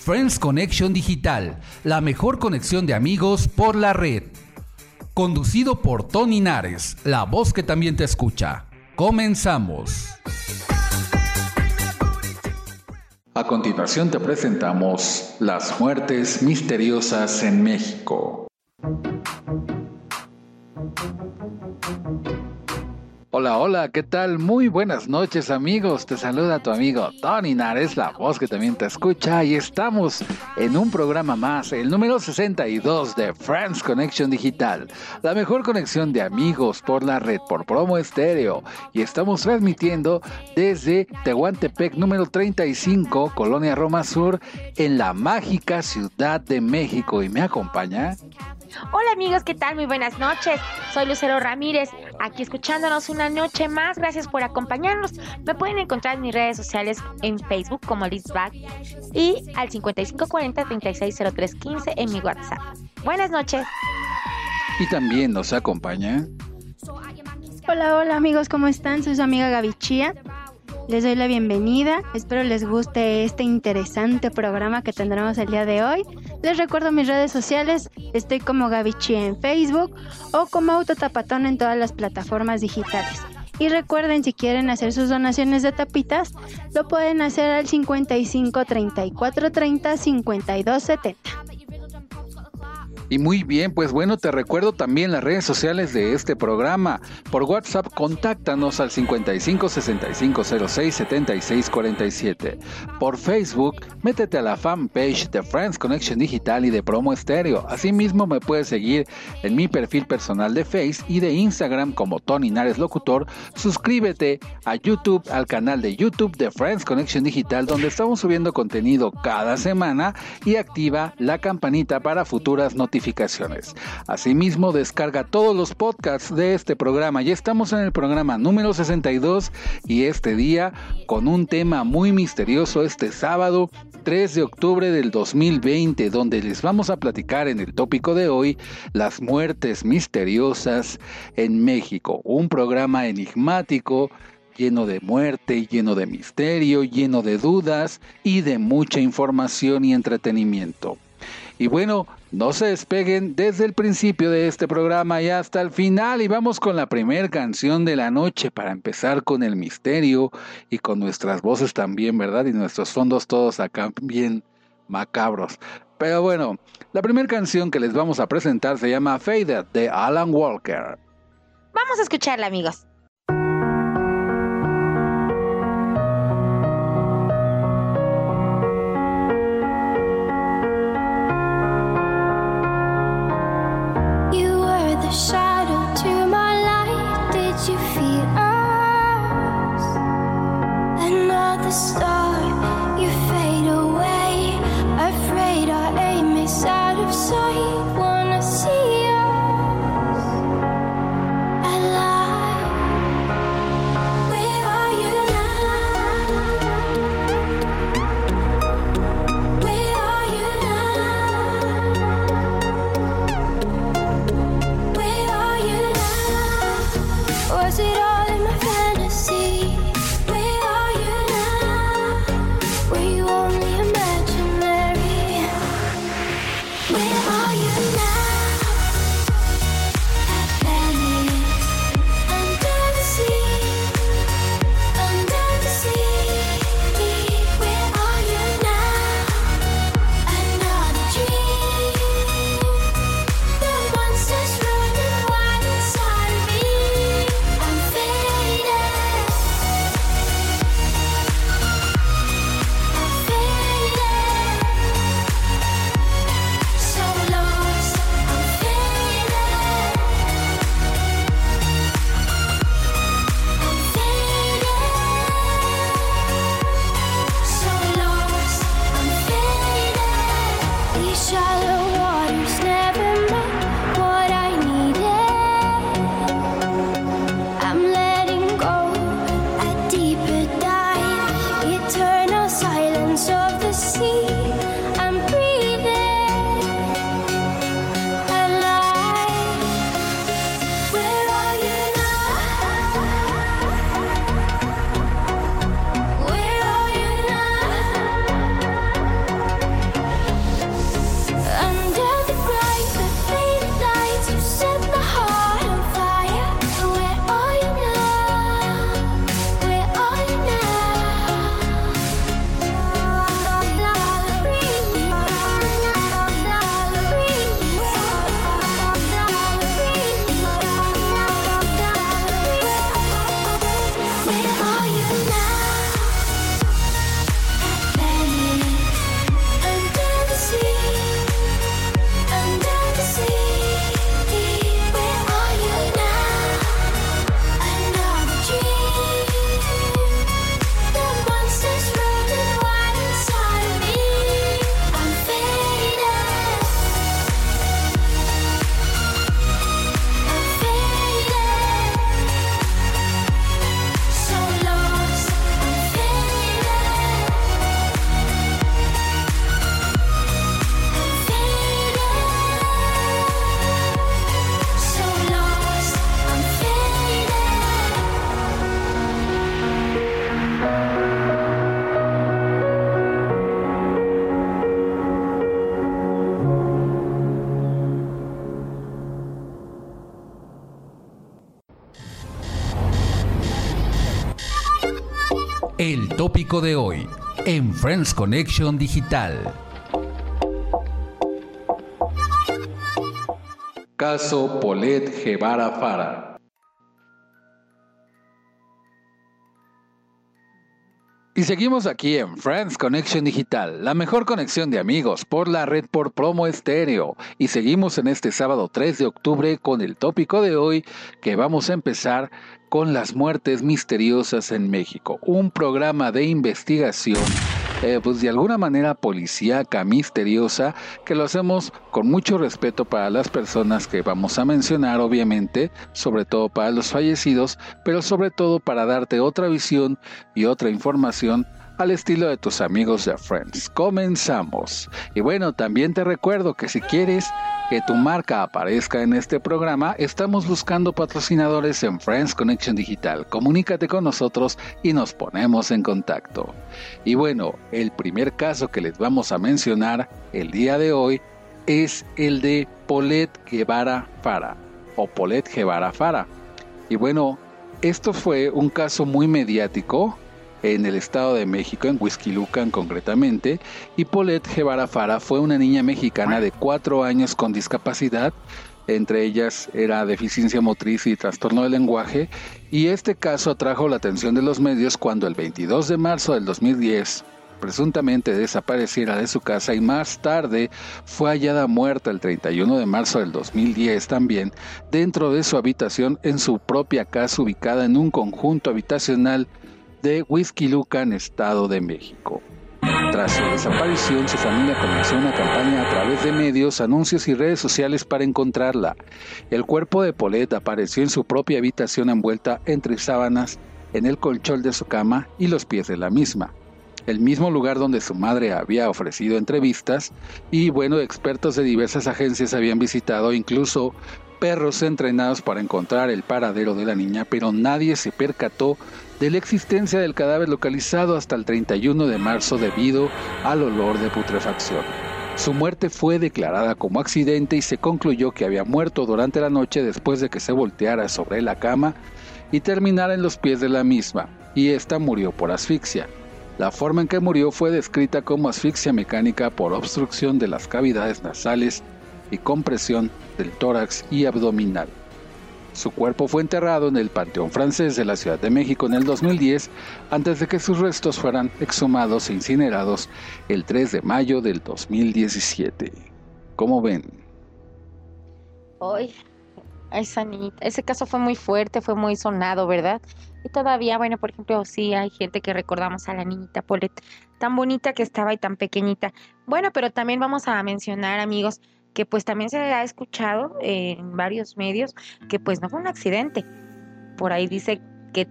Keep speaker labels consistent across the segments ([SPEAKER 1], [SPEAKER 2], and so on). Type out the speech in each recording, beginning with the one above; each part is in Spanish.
[SPEAKER 1] Friends Connection Digital, la mejor conexión de amigos por la red. Conducido por Tony Nares, la voz que también te escucha. Comenzamos. A continuación te presentamos las muertes misteriosas en México. Hola, hola, ¿qué tal? Muy buenas noches amigos, te saluda tu amigo Tony Nares, la voz que también te escucha y estamos en un programa más, el número 62 de Friends Connection Digital, la mejor conexión de amigos por la red, por promo estéreo y estamos transmitiendo desde Tehuantepec número 35, Colonia Roma Sur, en la mágica Ciudad de México y me acompaña
[SPEAKER 2] Hola amigos, ¿qué tal? Muy buenas noches. Soy Lucero Ramírez, aquí escuchándonos una noche más. Gracias por acompañarnos. Me pueden encontrar en mis redes sociales en Facebook como Lizbag y al 5540-360315 en mi WhatsApp. Buenas noches.
[SPEAKER 1] Y también nos acompaña.
[SPEAKER 3] Hola, hola amigos, ¿cómo están? Soy su amiga Gaby Chía. Les doy la bienvenida. Espero les guste este interesante programa que tendremos el día de hoy. Les recuerdo mis redes sociales. Estoy como Gavichi en Facebook o como Autotapatón en todas las plataformas digitales. Y recuerden, si quieren hacer sus donaciones de tapitas, lo pueden hacer al 55 34 30 52 70.
[SPEAKER 1] Y muy bien, pues bueno, te recuerdo también las redes sociales de este programa. Por WhatsApp, contáctanos al 55 65 06 76 47. Por Facebook, métete a la fanpage de Friends Connection Digital y de Promo Estéreo. Asimismo, me puedes seguir en mi perfil personal de Face y de Instagram como Tony Nares Locutor. Suscríbete a YouTube, al canal de YouTube de Friends Connection Digital, donde estamos subiendo contenido cada semana y activa la campanita para futuras notificaciones Asimismo, descarga todos los podcasts de este programa. Ya estamos en el programa número 62 y este día con un tema muy misterioso este sábado 3 de octubre del 2020, donde les vamos a platicar en el tópico de hoy las muertes misteriosas en México. Un programa enigmático lleno de muerte, lleno de misterio, lleno de dudas y de mucha información y entretenimiento. Y bueno, no se despeguen desde el principio de este programa y hasta el final y vamos con la primera canción de la noche para empezar con el misterio y con nuestras voces también, ¿verdad? Y nuestros fondos todos acá bien macabros. Pero bueno, la primera canción que les vamos a presentar se llama Faded de Alan Walker.
[SPEAKER 2] Vamos a escucharla amigos.
[SPEAKER 1] star? De hoy en Friends Connection Digital. Caso Polet Guevara Fara. Y seguimos aquí en Friends Connection Digital, la mejor conexión de amigos por la red por promo estéreo. Y seguimos en este sábado 3 de octubre con el tópico de hoy que vamos a empezar con las muertes misteriosas en México, un programa de investigación eh, pues de alguna manera policíaca, misteriosa, que lo hacemos con mucho respeto para las personas que vamos a mencionar, obviamente, sobre todo para los fallecidos, pero sobre todo para darte otra visión y otra información al estilo de tus amigos de Friends. Comenzamos. Y bueno, también te recuerdo que si quieres que tu marca aparezca en este programa, estamos buscando patrocinadores en Friends Connection Digital. Comunícate con nosotros y nos ponemos en contacto. Y bueno, el primer caso que les vamos a mencionar el día de hoy es el de Polet Guevara Fara o Polet Guevara Fara. Y bueno, esto fue un caso muy mediático en el Estado de México, en Huizquilucan concretamente, y Paulette Guevara Fara fue una niña mexicana de cuatro años con discapacidad, entre ellas era deficiencia motriz y trastorno del lenguaje, y este caso atrajo la atención de los medios cuando el 22 de marzo del 2010 presuntamente desapareciera de su casa y más tarde fue hallada muerta el 31 de marzo del 2010 también dentro de su habitación en su propia casa ubicada en un conjunto habitacional de Lucan, Estado de México. Tras su desaparición, su familia comenzó una campaña a través de medios, anuncios y redes sociales para encontrarla. El cuerpo de Paulette apareció en su propia habitación envuelta entre sábanas, en el colchón de su cama y los pies de la misma. El mismo lugar donde su madre había ofrecido entrevistas y bueno, expertos de diversas agencias habían visitado, incluso perros entrenados para encontrar el paradero de la niña, pero nadie se percató de la existencia del cadáver localizado hasta el 31 de marzo debido al olor de putrefacción. Su muerte fue declarada como accidente y se concluyó que había muerto durante la noche después de que se volteara sobre la cama y terminara en los pies de la misma, y ésta murió por asfixia. La forma en que murió fue descrita como asfixia mecánica por obstrucción de las cavidades nasales y compresión del tórax y abdominal. Su cuerpo fue enterrado en el Panteón Francés de la Ciudad de México en el 2010, antes de que sus restos fueran exhumados e incinerados el 3 de mayo del 2017. ¿Cómo ven?
[SPEAKER 2] Hoy, esa niñita, ese caso fue muy fuerte, fue muy sonado, ¿verdad? Y todavía, bueno, por ejemplo, sí hay gente que recordamos a la niñita Paulette, tan bonita que estaba y tan pequeñita. Bueno, pero también vamos a mencionar, amigos, que pues también se ha escuchado en varios medios que pues no fue un accidente. Por ahí dice que,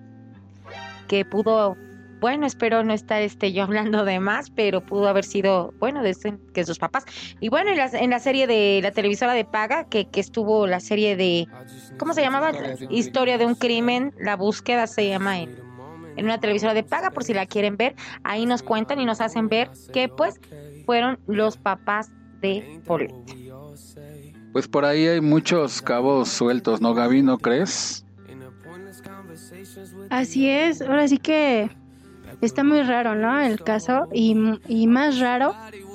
[SPEAKER 2] que pudo, bueno, espero no estar este, yo hablando de más, pero pudo haber sido, bueno, de que sus papás. Y bueno, en la, en la serie de la televisora de Paga, que, que estuvo la serie de, ¿cómo se llamaba? Historia de un crimen, la búsqueda se llama en, en una televisora de Paga, por si la quieren ver, ahí nos cuentan y nos hacen ver que pues fueron los papás de Paulette.
[SPEAKER 1] Pues por ahí hay muchos cabos sueltos, ¿no, Gaby? ¿No crees?
[SPEAKER 3] Así es, ahora sí que está muy raro, ¿no? El caso, y, y más raro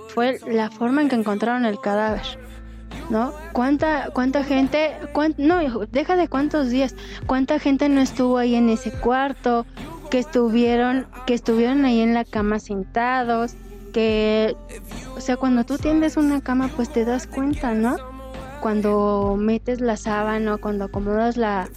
[SPEAKER 3] fue la forma en que encontraron el cadáver, ¿no? ¿Cuánta, cuánta gente, no, deja de cuántos días, cuánta gente no estuvo ahí en ese cuarto, que estuvieron, que estuvieron ahí en la cama sentados, que, o sea, cuando tú tiendes una cama, pues te das cuenta, ¿no? Cuando metes la sábana cuando acomodas la,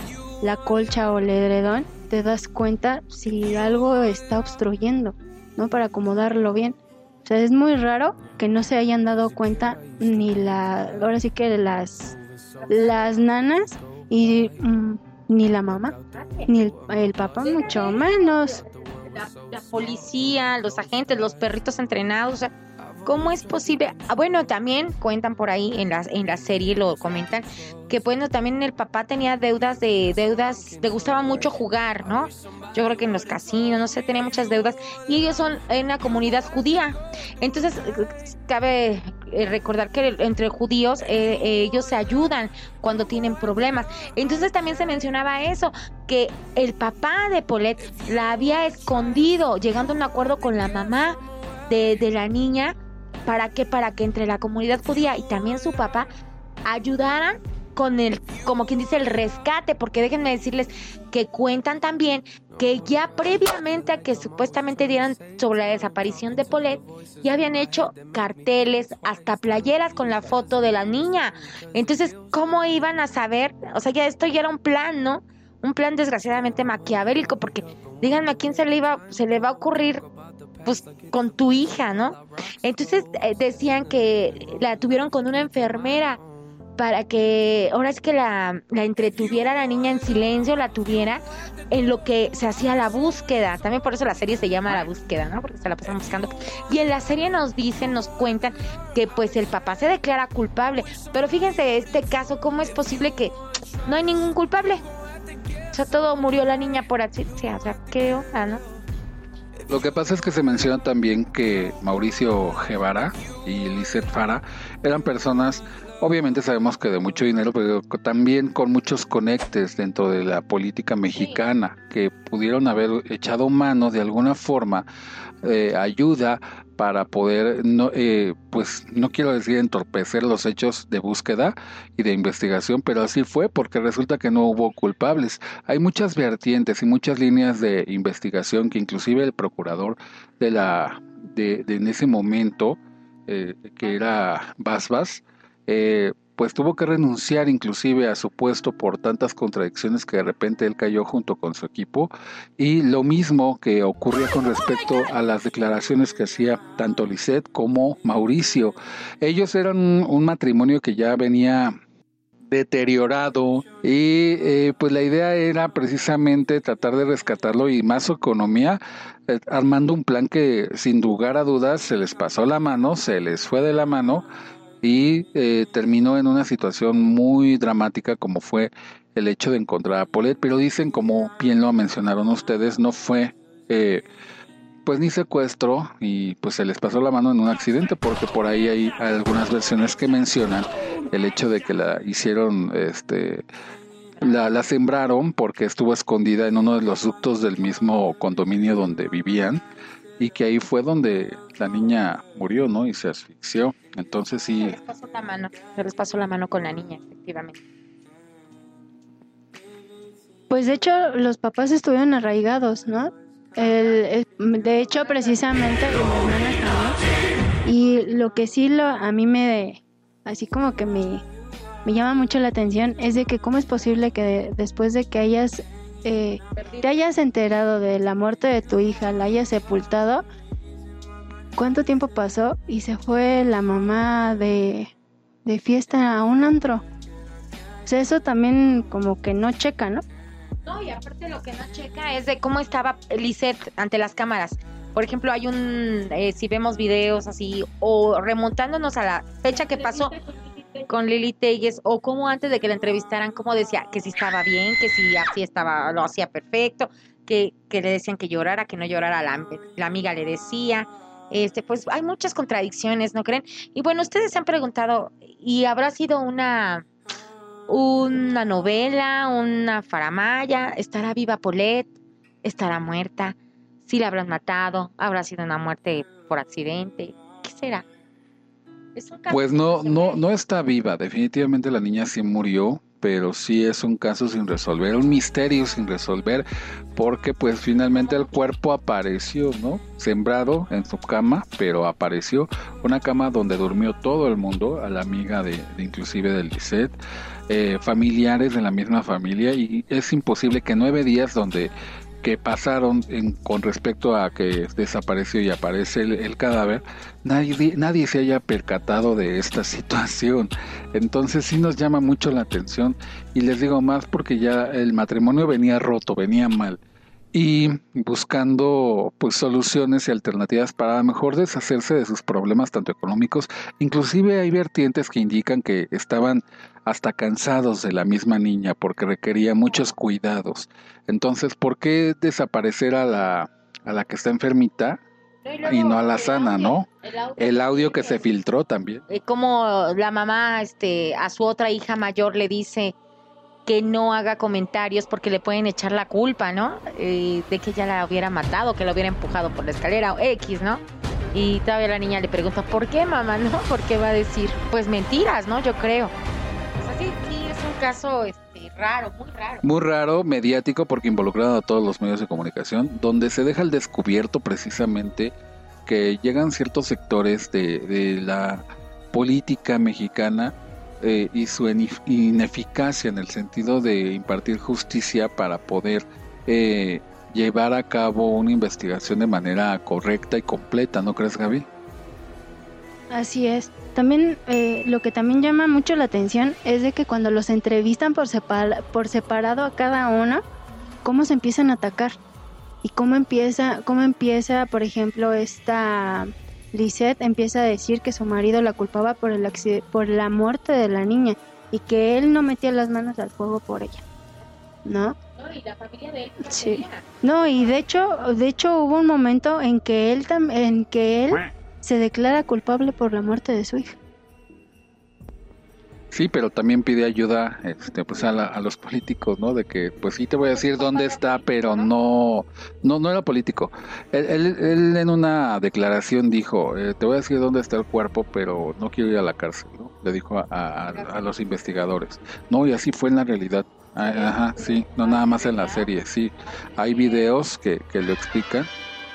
[SPEAKER 3] colcha o el edredón, te das cuenta si algo está obstruyendo, ¿no? Para acomodarlo bien. O sea, es muy raro que no se hayan dado cuenta ni la, ahora sí que las, las nanas y mm, ni la mamá, ni el, papá, mucho menos.
[SPEAKER 2] La, la, policía, los agentes, los perritos entrenados, o sea, ¿Cómo es posible? Ah, bueno, también cuentan por ahí en la, en la serie, lo comentan, que bueno, también el papá tenía deudas de deudas, le gustaba mucho jugar, ¿no? Yo creo que en los casinos, no sé, tenía muchas deudas y ellos son en una comunidad judía. Entonces, cabe eh, recordar que entre judíos eh, ellos se ayudan cuando tienen problemas. Entonces también se mencionaba eso, que el papá de Polet la había escondido, llegando a un acuerdo con la mamá de, de la niña, ¿para qué? Para que entre la comunidad judía y también su papá ayudaran con el, como quien dice, el rescate, porque déjenme decirles que cuentan también que ya previamente a que supuestamente dieran sobre la desaparición de Polet, ya habían hecho carteles, hasta playeras con la foto de la niña. Entonces, ¿cómo iban a saber? O sea, ya esto ya era un plan, ¿no? Un plan desgraciadamente maquiavélico, porque díganme a quién se le iba, se le va a ocurrir pues con tu hija, ¿no? Entonces eh, decían que la tuvieron con una enfermera para que ahora es que la, la entretuviera la niña en silencio, la tuviera en lo que se hacía la búsqueda. También por eso la serie se llama La búsqueda, ¿no? Porque se la pasan buscando. Y en la serie nos dicen, nos cuentan que pues el papá se declara culpable. Pero fíjense este caso, ¿cómo es posible que no hay ningún culpable? O sea, todo murió la niña por accidente. O sea, ¿qué onda, no?
[SPEAKER 1] Lo que pasa es que se menciona también que Mauricio Guevara y Lizeth Fara eran personas Obviamente sabemos que de mucho dinero, pero también con muchos conectes dentro de la política mexicana que pudieron haber echado mano de alguna forma eh, ayuda para poder, no, eh, pues no quiero decir entorpecer los hechos de búsqueda y de investigación, pero así fue porque resulta que no hubo culpables. Hay muchas vertientes y muchas líneas de investigación que inclusive el procurador de la de, en ese momento eh, que era Basbas eh, pues tuvo que renunciar inclusive a su puesto por tantas contradicciones que de repente él cayó junto con su equipo y lo mismo que ocurría con respecto a las declaraciones que hacía tanto Lisette como Mauricio. Ellos eran un, matrimonio que ya venía deteriorado y eh, pues la idea era precisamente tratar de rescatarlo y más su economía eh, armando un plan que sin lugar a dudas se les pasó la mano, se les fue de la mano y eh, terminó en una situación muy dramática como fue el hecho de encontrar a Polet, pero dicen, como bien lo mencionaron ustedes, no fue eh, pues ni secuestro y pues se les pasó la mano en un accidente porque por ahí hay algunas versiones que mencionan el hecho de que la hicieron este la, la sembraron porque estuvo escondida en uno de los ductos del mismo condominio donde vivían y que ahí fue donde la niña murió, ¿no? Y se asfixió. Entonces sí.
[SPEAKER 2] Se les pasó la mano, se les pasó la mano con la niña, efectivamente.
[SPEAKER 3] Pues de hecho los papás estuvieron arraigados, ¿no? El, de hecho precisamente y lo que sí lo a mí me así como que me, me llama mucho la atención es de que cómo es posible que después de que hayas eh, te hayas enterado de la muerte de tu hija, la hayas sepultado, ¿cuánto tiempo pasó? Y se fue la mamá de, de fiesta a un antro. O sea, eso también como que no checa, ¿no?
[SPEAKER 2] No, y aparte lo que no checa es de cómo estaba Lisette ante las cámaras. Por ejemplo, hay un, eh, si vemos videos así, o remontándonos a la fecha que pasó, con Lili Telles o como antes de que la entrevistaran, como decía que si estaba bien, que si así estaba, lo hacía perfecto, que, que le decían que llorara, que no llorara, la, amiga le decía. Este, pues hay muchas contradicciones, ¿no creen? Y bueno, ustedes se han preguntado, ¿y habrá sido una, una novela, una faramaya? ¿Estará viva Polet? ¿Estará muerta? ¿Si la habrán matado? ¿Habrá sido una muerte por accidente? ¿Qué será?
[SPEAKER 1] Pues no, no, no está viva. Definitivamente la niña sí murió, pero sí es un caso sin resolver, un misterio sin resolver, porque pues finalmente el cuerpo apareció, ¿no? Sembrado en su cama, pero apareció una cama donde durmió todo el mundo, a la amiga de, inclusive del Lisette, eh, familiares de la misma familia, y es imposible que nueve días donde que pasaron con respecto a que desapareció y aparece el, cadáver, nadie, nadie se haya percatado de esta situación. Entonces sí nos llama mucho la atención y les digo más porque ya el matrimonio venía roto, venía mal y buscando pues soluciones y alternativas para mejor deshacerse de sus problemas tanto económicos, inclusive hay vertientes que indican que estaban hasta cansados de la misma niña porque requería muchos cuidados. Entonces, ¿por qué desaparecer a la, a la que está enfermita? y no a la sana, ¿no? El audio que se filtró también.
[SPEAKER 2] Eh, como la mamá este, a su otra hija mayor le dice que no haga comentarios porque le pueden echar la culpa, ¿no? Eh, de que ella la hubiera matado, que la hubiera empujado por la escalera o X, ¿no? Y todavía la niña le pregunta, ¿por qué, mamá? ¿No? ¿Por qué va a decir? Pues mentiras, ¿no? Yo creo. Caso este, raro, muy raro.
[SPEAKER 1] Muy raro, mediático, porque involucrado a todos los medios de comunicación, donde se deja al descubierto precisamente que llegan ciertos sectores de, la política mexicana eh, y su ineficacia en el sentido de impartir justicia para poder eh, llevar a cabo una investigación de manera correcta y completa, ¿no crees, Gaby?
[SPEAKER 3] Así es. También eh, lo que también llama mucho la atención es de que cuando los entrevistan por, por separado a cada uno, cómo se empiezan a atacar y cómo empieza, cómo empieza, por ejemplo, esta Lisette empieza a decir que su marido la culpaba por el por la muerte de la niña y que él no metía las manos al fuego por ella, ¿no?
[SPEAKER 2] No, y la familia de él.
[SPEAKER 3] Sí. No, y de hecho, de hecho hubo un momento en que él en que él se declara culpable por la muerte de su hija.
[SPEAKER 1] Sí, pero también pide ayuda este, pues a, los políticos, ¿no? De que, pues sí te voy a decir dónde está, pero no, no, no era político. Él, en una declaración dijo, eh, te voy a decir dónde está el cuerpo, pero no quiero ir a la cárcel, ¿no? Le dijo a, los investigadores. No, y así fue en la realidad. Ah, ajá, sí, no nada más en la serie, sí. Hay videos que, que lo explican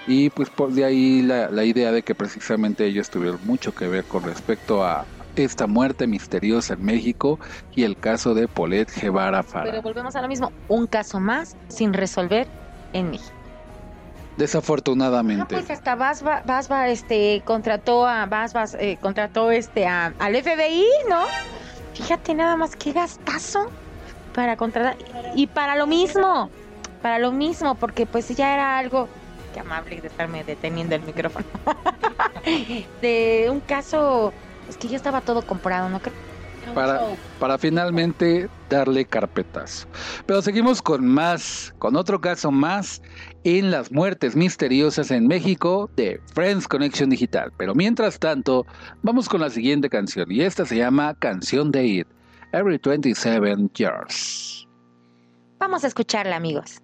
[SPEAKER 1] y pues por de ahí la, la idea de que precisamente ellos tuvieron mucho que ver con respecto a, esta muerte misteriosa en México y el caso de Polet Guevara Fara.
[SPEAKER 2] Pero volvemos a lo mismo, un caso más sin resolver en México.
[SPEAKER 1] Desafortunadamente.
[SPEAKER 2] No, pues hasta Basba, este contrató a Basba eh, contrató este a, al FBI, ¿no? Fíjate nada más qué gastazo para contratar y para lo mismo, para lo mismo, porque pues ya era algo que amable de estarme deteniendo el micrófono. de un caso es que ya estaba todo comprado, ¿no
[SPEAKER 1] Para, para finalmente darle carpetazo. Pero seguimos con más, con otro caso más en las muertes misteriosas en México de Friends Connection Digital. Pero mientras tanto, vamos con la siguiente canción y esta se llama Canción de It, Every 27 Years.
[SPEAKER 2] Vamos a escucharla, amigos.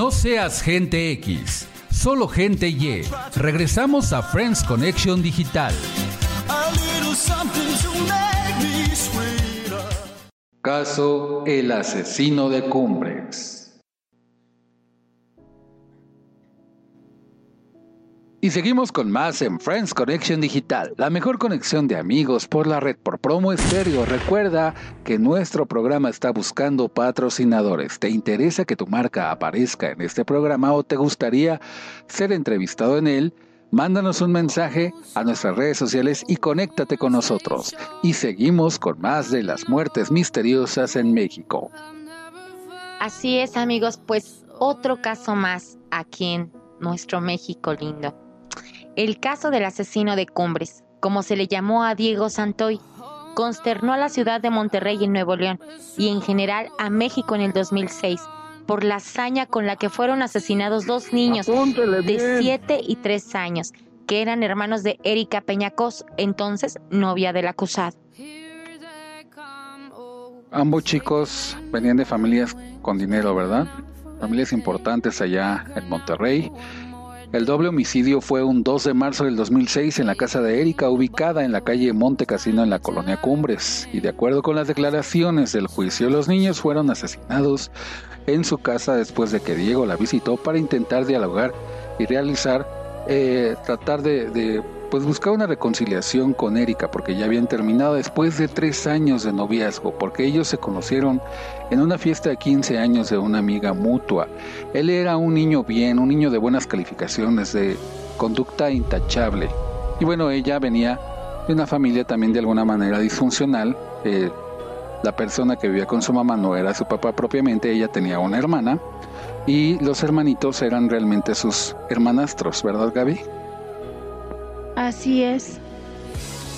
[SPEAKER 1] No seas gente X, solo gente Y. Regresamos a Friends Connection Digital. Caso El asesino de Cumbres. Y seguimos con más en Friends Connection Digital, la mejor conexión de amigos por la red por promo estéreo. Recuerda que nuestro programa está buscando patrocinadores. ¿Te interesa que tu marca aparezca en este programa o te gustaría ser entrevistado en él? Mándanos un mensaje a nuestras redes sociales y conéctate con nosotros. Y seguimos con más de las muertes misteriosas en México.
[SPEAKER 2] Así es amigos, pues otro caso más aquí en nuestro México lindo el caso del asesino de Cumbres, como se le llamó a Diego Santoy, consternó a la ciudad de Monterrey en Nuevo León y en general a México en el 2006 por la hazaña con la que fueron asesinados dos niños de 7 y 3 años, que eran hermanos de Erika Peñacos, entonces novia del acusado.
[SPEAKER 1] Ambos chicos venían de familias con dinero, ¿verdad? Familias importantes allá en Monterrey el doble homicidio fue un 2 de marzo del 2006 en la casa de Erika, ubicada en la calle Monte Casino en la colonia Cumbres. Y de acuerdo con las declaraciones del juicio, los niños fueron asesinados en su casa después de que Diego la visitó para intentar dialogar y realizar, eh, tratar de pues buscaba una reconciliación con Erika porque ya habían terminado después de tres años de noviazgo, porque ellos se conocieron en una fiesta de 15 años de una amiga mutua. Él era un niño bien, un niño de buenas calificaciones, de conducta intachable. Y bueno, ella venía de una familia también de alguna manera disfuncional. Eh, la persona que vivía con su mamá no era su papá propiamente, ella tenía una hermana y los hermanitos eran realmente sus hermanastros, ¿verdad Gaby?
[SPEAKER 3] Así es.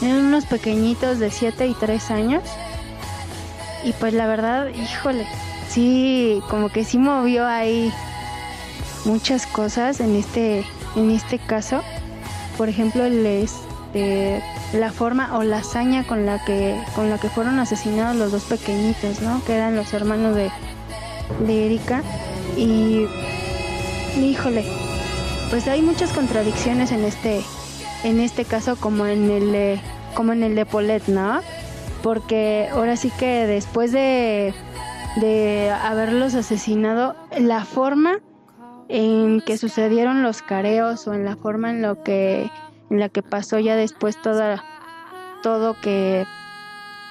[SPEAKER 3] Eran unos pequeñitos de 7 y 3 años. Y pues la verdad, híjole, sí, como que sí movió ahí muchas cosas en este, en este caso. Por ejemplo, este, la forma o la hazaña con la que, con la que fueron asesinados los dos pequeñitos, ¿no? Que eran los hermanos de, de Erika. Y híjole, pues hay muchas contradicciones en este, en este caso como en el de, como en el de Polet, ¿no? Porque ahora sí que después de, de haberlos asesinado, la forma en que sucedieron los careos o en la forma en lo que en la que pasó ya después toda todo que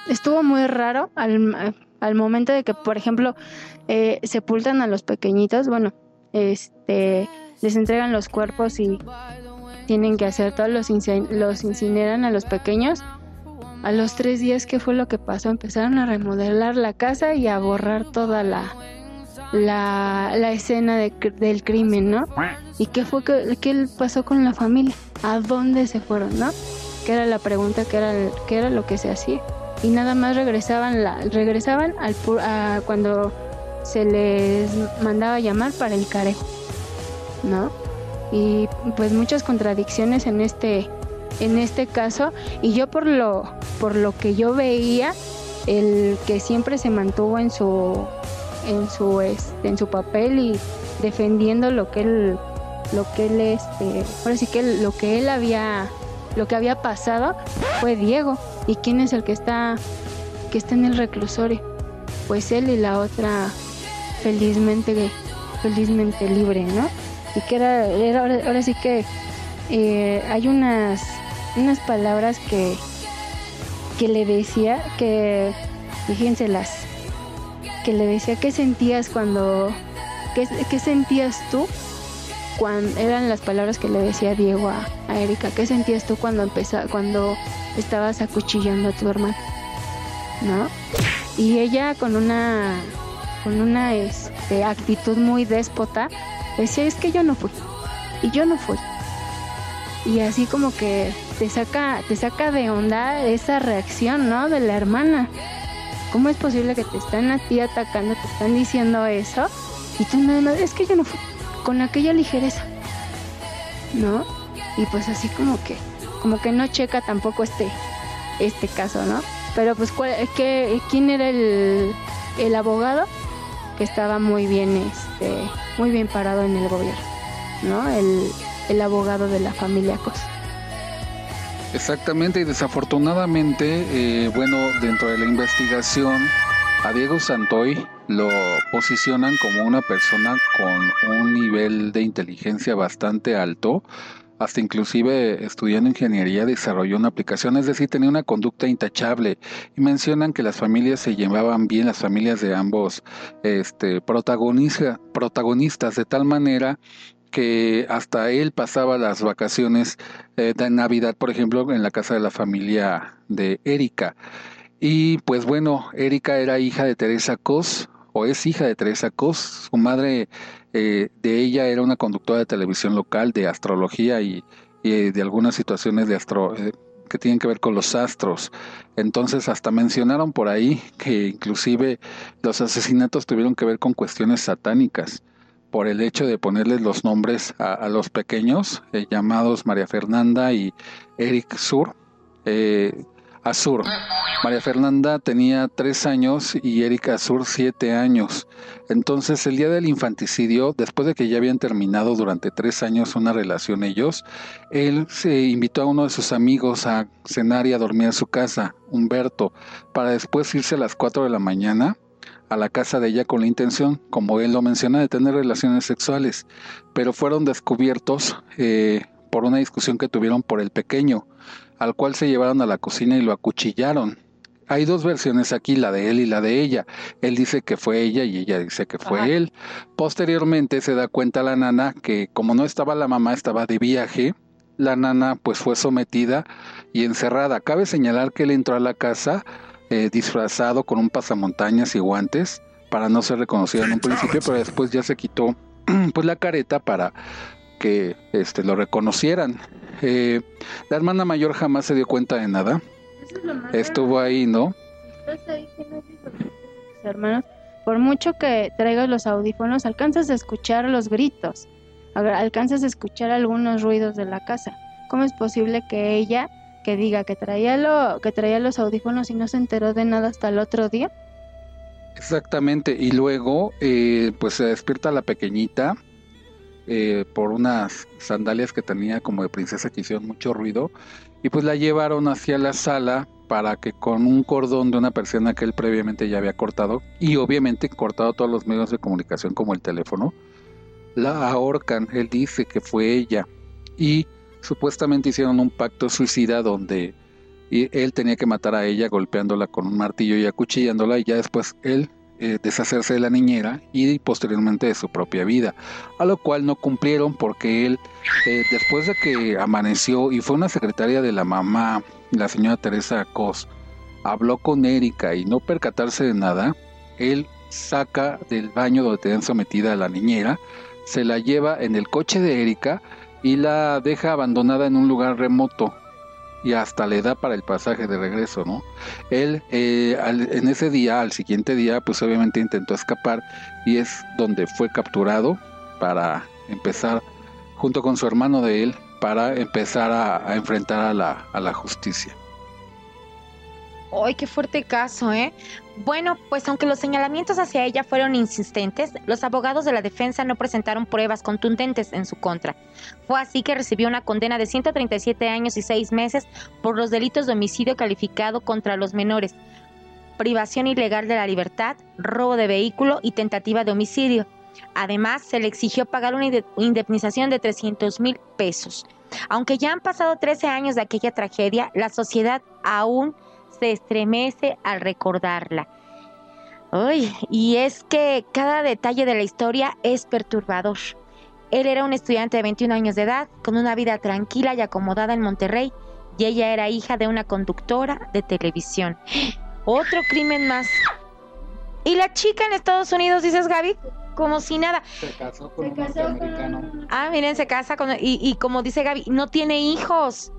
[SPEAKER 3] estuvo muy raro al, al momento de que por ejemplo eh, sepultan a los pequeñitos bueno este les entregan los cuerpos y tienen que hacer, todos los, los incineran a los pequeños. A los tres días, ¿qué fue lo que pasó? Empezaron a remodelar la casa y a borrar toda la, la, escena del crimen, ¿no? ¿Y qué fue que, qué pasó con la familia? ¿A dónde se fueron, no? Que era la pregunta, que era, que era lo que se hacía. Y nada más regresaban, la, regresaban al, a, cuando se les mandaba llamar para el carejo, ¿no? Y pues muchas contradicciones en este en este caso. Y yo por lo por lo que yo veía el que siempre se mantuvo en su en su este, en su papel y defendiendo lo que él lo que él este ahora sí que lo que él había lo que había pasado fue Diego. Y quién es el que está que está en el reclusorio pues él y la otra felizmente felizmente libre no y que era, ahora, sí que eh, hay unas, unas palabras que, que le decía, que fíjenselas, que le decía qué sentías cuando, qué, qué sentías tú cuando eran las palabras que le decía Diego a, Erika, qué sentías tú cuando empezó, cuando estabas acuchillando a tu hermano, ¿no? Y ella con una con una este, actitud muy déspota Decía, es que yo no fui. Y yo no fui. Y así como que te saca, te saca de onda esa reacción, ¿no? De la hermana. ¿Cómo es posible que te están a ti atacando, te están diciendo eso? Y tú nada más, es que yo no fui. Con aquella ligereza. ¿No? Y pues así como que, como que no checa tampoco este, este caso, ¿no? Pero pues, ¿cuál, qué, ¿quién era el, el abogado? que estaba muy bien, este, muy bien parado en el gobierno, ¿no? El, el abogado de la familia Cos.
[SPEAKER 1] Exactamente, y desafortunadamente, eh, bueno, dentro de la investigación, a Diego Santoy lo posicionan como una persona con un nivel de inteligencia bastante alto, hasta inclusive estudiando ingeniería desarrolló una aplicación, es decir, tenía una conducta intachable y mencionan que las familias se llevaban bien, las familias de ambos este, protagonistas, de tal manera que hasta él pasaba las vacaciones eh, de Navidad, por ejemplo, en la casa de la familia de Erika. Y pues bueno, Erika era hija de Teresa Cos, o es hija de Teresa Cos. Su madre eh, de ella era una conductora de televisión local de astrología y, de algunas situaciones de astro, eh, que tienen que ver con los astros. Entonces hasta mencionaron por ahí que inclusive los asesinatos tuvieron que ver con cuestiones satánicas por el hecho de ponerles los nombres a, los pequeños eh, llamados María Fernanda y Eric Sur. Azur. María Fernanda tenía tres años y Erika Azur siete años. Entonces, el día del infanticidio, después de que ya habían terminado durante tres años una relación ellos, él se invitó a uno de sus amigos a cenar y a dormir en su casa, Humberto, para después irse a las cuatro de la mañana a la casa de ella con la intención, como él lo menciona, de tener relaciones sexuales, pero fueron descubiertos eh, por una discusión que tuvieron por el pequeño al cual se llevaron a la cocina y lo acuchillaron. Hay dos versiones aquí, la de él y la de ella. Él dice que fue ella y ella dice que fue él. Posteriormente se da cuenta la nana que como no estaba la mamá, estaba de viaje, la nana pues fue sometida y encerrada. Cabe señalar que él entró a la casa eh, disfrazado con un pasamontañas y guantes para no ser reconocido en un principio, pero después ya se quitó pues la careta para que este, lo reconocieran. Eh, la hermana mayor jamás se dio cuenta de nada. Estuvo ahí, ¿no?
[SPEAKER 3] Hermanos, por mucho que traigas los audífonos, alcanzas a escuchar los gritos, alcanzas a escuchar algunos ruidos de la casa. ¿Cómo es posible que ella, que diga que traía, lo, que traía los audífonos y no se enteró de nada hasta el otro día?
[SPEAKER 1] Exactamente, y luego eh, pues se despierta la pequeñita, eh, por unas sandalias que tenía como de princesa que hicieron mucho ruido y pues la llevaron hacia la sala para que con un cordón de una persona que él previamente ya había cortado y obviamente cortado todos los medios de comunicación como el teléfono, la ahorcan. Él dice que fue ella y supuestamente hicieron un pacto suicida donde él tenía que matar a ella golpeándola con un martillo y acuchillándola y ya después él eh, deshacerse de la niñera y posteriormente de su propia vida, a lo cual no cumplieron porque él, eh, después de que amaneció y fue una secretaria de la mamá, la señora Teresa Cos, habló con Erika y no percatarse de nada, él saca del baño donde tenían sometida a la niñera, se la lleva en el coche de Erika y la deja abandonada en un lugar remoto y hasta le da para el pasaje de regreso, ¿no? Él eh, en ese día, al siguiente día, pues obviamente intentó escapar y es donde fue capturado para empezar, junto con su hermano de él, para empezar a, enfrentar a la, a la justicia.
[SPEAKER 2] ¡Ay, qué fuerte caso, eh! Bueno, pues aunque los señalamientos hacia ella fueron insistentes, los abogados de la defensa no presentaron pruebas contundentes en su contra. Fue así que recibió una condena de 137 años y 6 meses por los delitos de homicidio calificado contra los menores, privación ilegal de la libertad, robo de vehículo y tentativa de homicidio. Además, se le exigió pagar una indemnización de 300 mil pesos. Aunque ya han pasado 13 años de aquella tragedia, la sociedad aún se estremece al recordarla. y es que cada detalle de la historia es perturbador. Él era un estudiante de 21 años de edad, con una vida tranquila y acomodada en Monterrey, y ella era hija de una conductora de televisión. Otro crimen más. ¿Y la chica en Estados Unidos, dices Gaby? Como si nada.
[SPEAKER 1] Se casó con un americano.
[SPEAKER 2] Ah, miren, se casa con... Y, y como dice Gaby, no tiene hijos.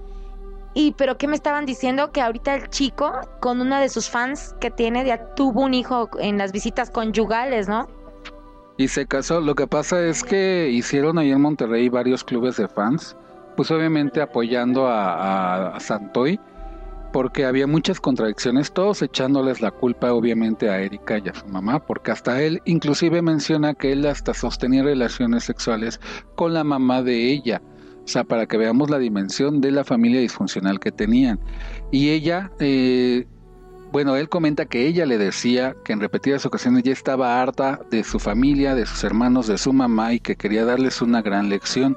[SPEAKER 2] Y pero qué me estaban diciendo que ahorita el chico con una de sus fans que tiene ya tuvo un hijo en las visitas conyugales, ¿no?
[SPEAKER 1] Y se casó. Lo que pasa es que hicieron ahí en Monterrey varios clubes de fans, pues obviamente apoyando a, Santoy. porque había muchas contradicciones, todos echándoles la culpa obviamente a Erika y a su mamá, porque hasta él inclusive menciona que él hasta sostenía relaciones sexuales con la mamá de ella. O sea, para que veamos la dimensión de la familia disfuncional que tenían. Y ella, eh, bueno, él comenta que ella le decía que en repetidas ocasiones ya estaba harta de su familia, de sus hermanos, de su mamá y que quería darles una gran lección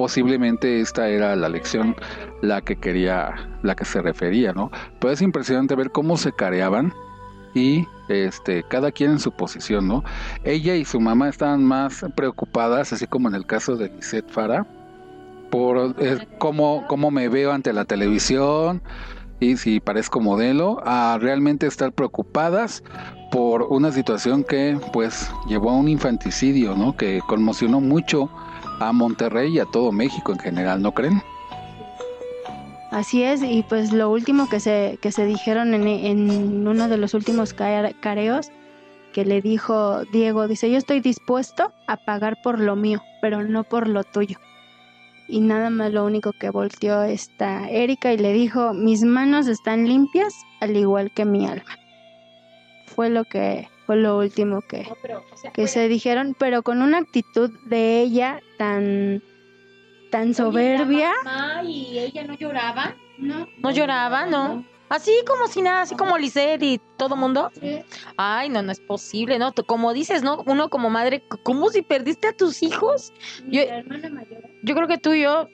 [SPEAKER 1] posiblemente esta era la lección la que quería, la que se refería, ¿no? Pero es impresionante ver cómo se careaban y este cada quien en su posición, ¿no? Ella y su mamá estaban más preocupadas, así como en el caso de Lisette Fara, por eh, cómo, cómo me veo ante la televisión y si parezco modelo, a realmente estar preocupadas por una situación que pues llevó a un infanticidio, ¿no? Que conmocionó mucho a Monterrey y a todo México en general, ¿no creen?
[SPEAKER 3] Así es, y pues lo último que se, que se dijeron en, en uno de los últimos careos, que le dijo Diego, dice, yo estoy dispuesto a pagar por lo mío, pero no por lo tuyo. Y nada más lo único que volteó esta Erika y le dijo, mis manos están limpias al igual que mi alma. Fue lo que fue lo último que, que se dijeron, pero con una actitud de ella tan, tan soberbia.
[SPEAKER 2] y ella no lloraba. No, no lloraba, no. Así como si nada, así como Lisette y todo mundo. Ay, no, no es posible, ¿no? Como dices, ¿no? Uno como madre, ¿cómo si perdiste a tus hijos? Yo, yo creo que tú y yo,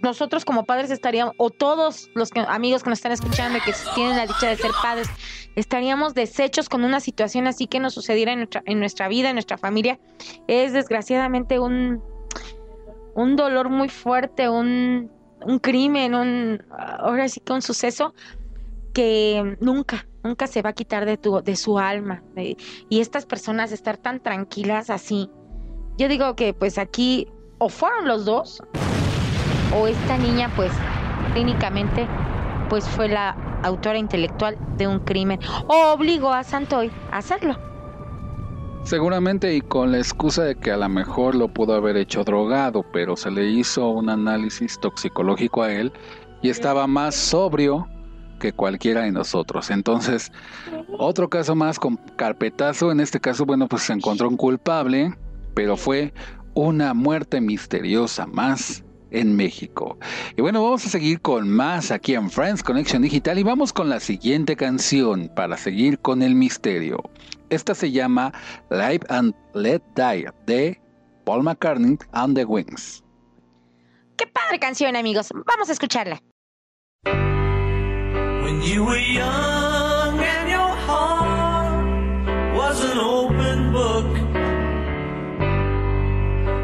[SPEAKER 2] nosotros como padres estaríamos, o todos los amigos que nos están escuchando y que tienen la dicha de ser padres, estaríamos deshechos con una situación así que nos sucediera en nuestra, en nuestra vida, en nuestra familia. Es desgraciadamente un, un dolor muy fuerte, un, un crimen, un, ahora sí que un suceso que nunca, nunca se va a quitar de, tu, de su alma. y estas personas estar tan tranquilas así. Yo digo que pues aquí o fueron los dos, o esta niña pues clínicamente pues fue la autora intelectual de un crimen o obligó a Santoy a hacerlo.
[SPEAKER 1] Seguramente y con la excusa de que a lo mejor lo pudo haber hecho drogado, pero se le hizo un análisis toxicológico a él y estaba más sobrio que cualquiera de nosotros. Entonces, otro caso más con carpetazo, en este caso, bueno, pues se encontró un culpable, pero fue una muerte misteriosa más en México. Y bueno, vamos a seguir con más aquí en Friends Connection Digital y vamos con la siguiente canción para seguir con el misterio. Esta se llama Live and Let Die de Paul McCartney and the Wings.
[SPEAKER 2] Qué padre canción, amigos. Vamos a escucharla. When you were young and your heart was an open book,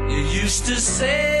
[SPEAKER 2] you used to say,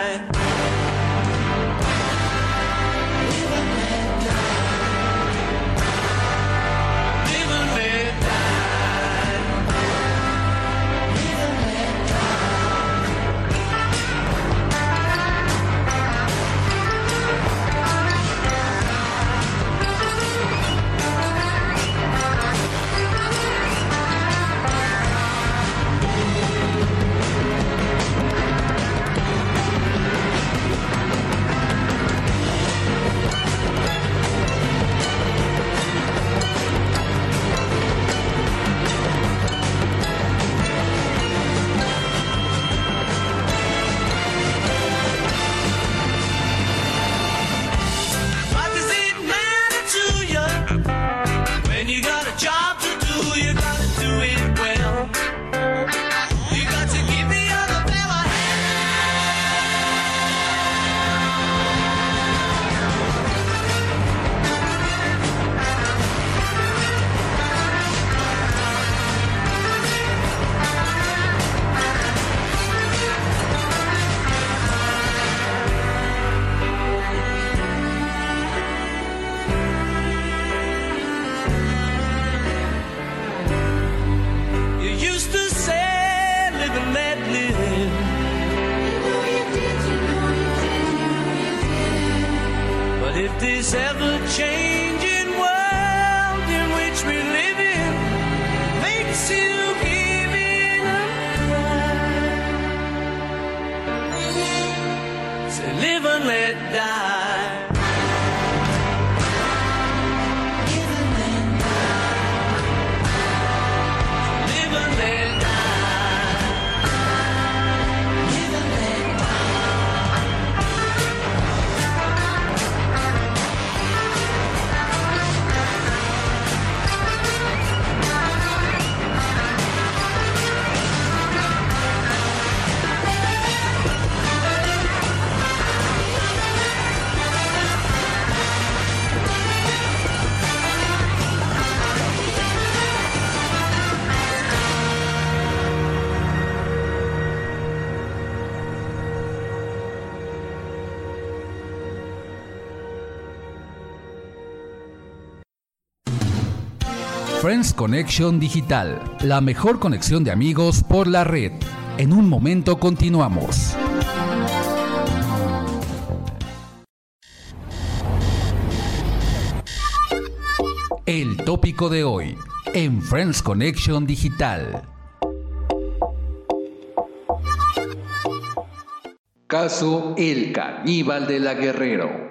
[SPEAKER 1] Friends Connection Digital, la mejor conexión de amigos por la red. En un momento continuamos. El tópico de hoy en Friends Connection Digital. Caso El Caníbal de la Guerrero.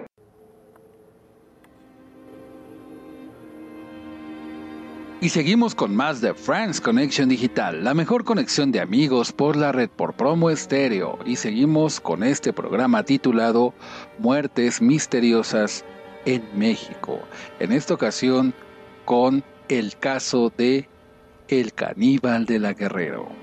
[SPEAKER 1] Y seguimos con más de Friends Connection Digital, la mejor conexión de amigos por la red por promo estéreo. Y seguimos con este programa titulado Muertes Misteriosas en México. En esta ocasión con el caso de El Caníbal de la Guerrero.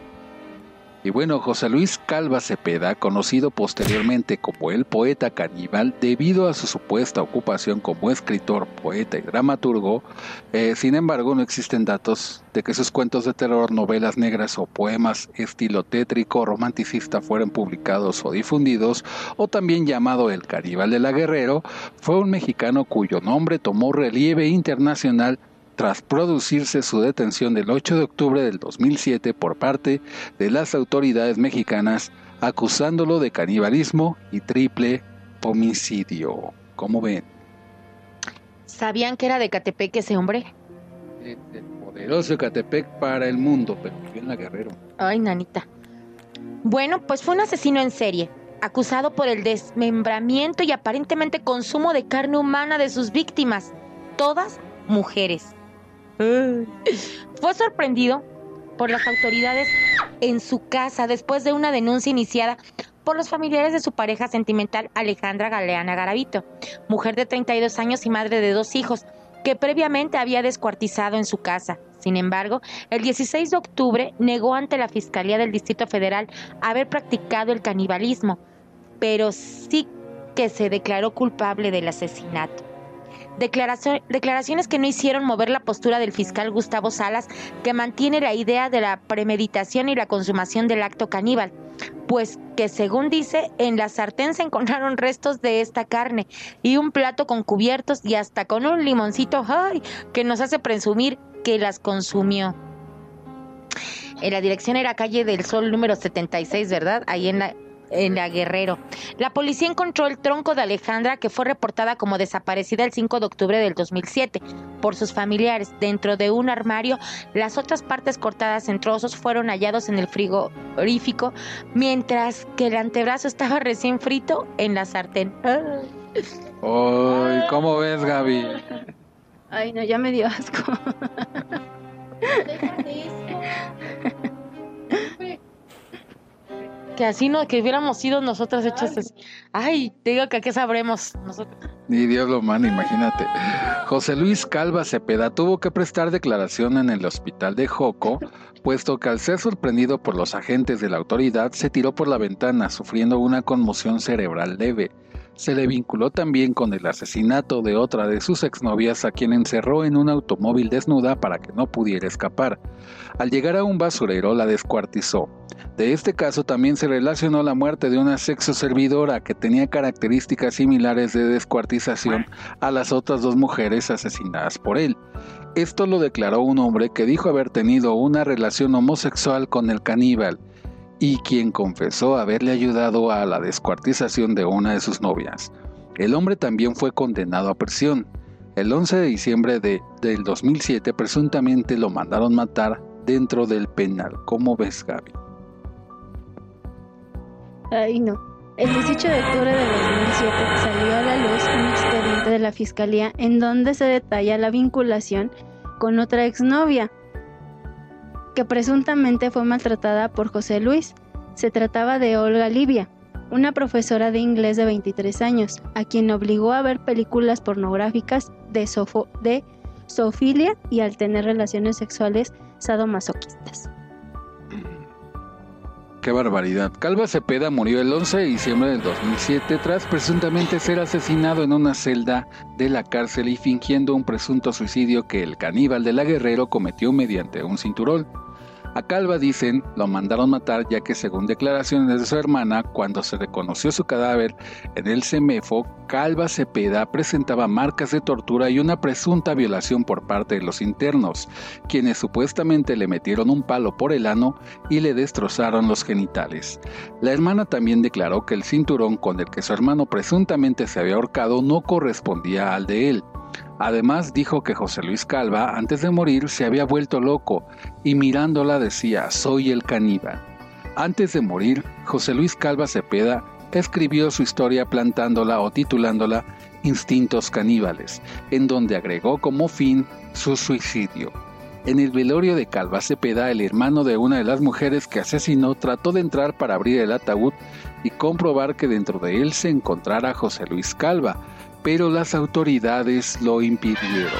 [SPEAKER 1] Y bueno, José Luis Calva Cepeda, conocido posteriormente como el poeta caníbal, debido a su supuesta ocupación como escritor, poeta y dramaturgo, eh, sin embargo no existen datos de que sus cuentos de terror, novelas negras o poemas estilo tétrico romanticista fueran publicados o difundidos, o también llamado el caníbal de la Guerrero, fue un mexicano cuyo nombre tomó relieve internacional tras producirse su detención del 8 de octubre del 2007 por parte de las autoridades mexicanas acusándolo de canibalismo y triple homicidio. ¿Cómo ven?
[SPEAKER 2] ¿Sabían que era de Catepec ese hombre?
[SPEAKER 1] El, poderoso Catepec para el mundo, pero bien la Guerrero.
[SPEAKER 2] Ay, nanita. Bueno, pues fue un asesino en serie, acusado por el desmembramiento y aparentemente consumo de carne humana de sus víctimas, todas mujeres. Fue sorprendido por las autoridades en su casa después de una denuncia iniciada por los familiares de su pareja sentimental Alejandra Galeana Garavito, mujer de 32 años y madre de dos hijos, que previamente había descuartizado en su casa. Sin embargo, el 16 de octubre negó ante la Fiscalía del Distrito Federal haber practicado el canibalismo, pero sí que se declaró culpable del asesinato declaraciones que no hicieron mover la postura del fiscal Gustavo Salas, que mantiene la idea de la premeditación y la consumación del acto caníbal, pues que según dice, en la sartén se encontraron restos de esta carne y un plato con cubiertos y hasta con un limoncito ¡ay! que nos hace presumir que las consumió. En la dirección era calle del Sol número 76, ¿verdad? Ahí en la en la Guerrero. La policía encontró el tronco de Alejandra que fue reportada como desaparecida el 5 de octubre del 2007 por sus familiares. Dentro de un armario, las otras partes cortadas en trozos fueron hallados en el frigorífico, mientras que el antebrazo estaba recién frito en la sartén.
[SPEAKER 1] Ay, ¿cómo ves, Gaby?
[SPEAKER 3] Ay, no, ya me dio asco.
[SPEAKER 2] Que así no, que hubiéramos sido nosotras hechas así. Ay, te digo que qué sabremos nosotros.
[SPEAKER 1] Ni Dios lo manda, imagínate. José Luis Calva Cepeda tuvo que prestar declaración en el hospital de Joco, puesto que al ser sorprendido por los agentes de la autoridad se tiró por la ventana, sufriendo una conmoción cerebral leve. Se le vinculó también con el asesinato de otra de sus exnovias a quien encerró en un automóvil desnuda para que no pudiera escapar. Al llegar a un basurero la descuartizó. De este caso también se relacionó la muerte de una sexo servidora que tenía características similares de descuartización a las otras dos mujeres asesinadas por él. Esto lo declaró un hombre que dijo haber tenido una relación homosexual con el caníbal y quien confesó haberle ayudado a la descuartización de una de sus novias. El hombre también fue condenado a prisión. El 11 de diciembre de, del 2007 presuntamente lo mandaron matar dentro del penal. ¿Cómo ves, Gaby?
[SPEAKER 3] Ay, no. El 18 de octubre de 2007 salió a la luz un expediente de la Fiscalía en donde se detalla la vinculación con otra exnovia, que presuntamente fue maltratada por José Luis. Se trataba de Olga Livia, una profesora de inglés de 23 años, a quien obligó a ver películas pornográficas de, sofo de zoofilia y al tener relaciones sexuales sadomasoquistas.
[SPEAKER 1] Qué barbaridad. Calva Cepeda murió el 11 de diciembre del 2007 tras presuntamente ser asesinado en una celda de la cárcel y fingiendo un presunto suicidio que el caníbal de la Guerrero cometió mediante un cinturón. A Calva dicen lo mandaron matar ya que según declaraciones de su hermana, cuando se reconoció su cadáver en el CEMEFO, Calva Cepeda presentaba marcas de tortura y una presunta violación por parte de los internos, quienes supuestamente le metieron un palo por el ano y le destrozaron los genitales. La hermana también declaró que el cinturón con el que su hermano presuntamente se había ahorcado no correspondía al de él. Además dijo que José Luis Calva, antes de morir, se había vuelto loco y mirándola decía, soy el caníbal. Antes de morir, José Luis Calva Cepeda escribió su historia plantándola o titulándola Instintos caníbales, en donde agregó como fin su suicidio. En el velorio de Calva Cepeda, el hermano de una de las mujeres que asesinó trató de entrar para abrir el ataúd y comprobar que dentro de él se encontrara José Luis Calva, pero las autoridades lo impidieron.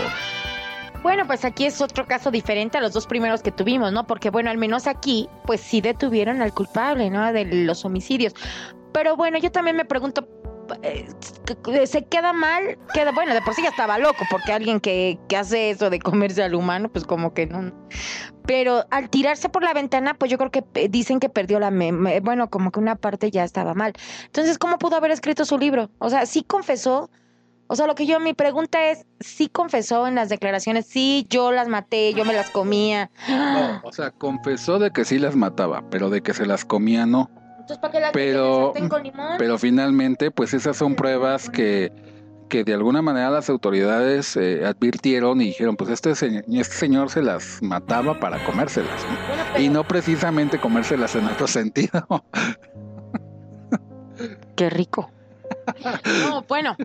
[SPEAKER 2] Bueno, pues aquí es otro caso diferente a los dos primeros que tuvimos, ¿no? Porque bueno, al menos aquí, pues sí detuvieron al culpable, ¿no? De los homicidios. Pero bueno, yo también me pregunto, eh, se queda mal, queda, bueno, de por sí ya estaba loco, porque alguien que, que hace eso de comerse al humano, pues como que no. Pero al tirarse por la ventana, pues yo creo que eh, dicen que perdió la, bueno, como que una parte ya estaba mal. Entonces, ¿cómo pudo haber escrito su libro? O sea, sí confesó o sea, lo que yo, mi pregunta es, ¿sí confesó en las declaraciones? Sí, yo las maté, yo me las comía.
[SPEAKER 1] No, o sea, confesó de que sí las mataba, pero de que se las comía no.
[SPEAKER 2] Entonces, ¿para qué las
[SPEAKER 1] pero,
[SPEAKER 2] con limón?
[SPEAKER 1] Pero finalmente, pues esas son pruebas que, que de alguna manera las autoridades eh, advirtieron y dijeron, pues este, señor, este señor se las mataba para comérselas, ¿no? Y no precisamente comérselas en otro sentido.
[SPEAKER 2] Qué rico. No, bueno,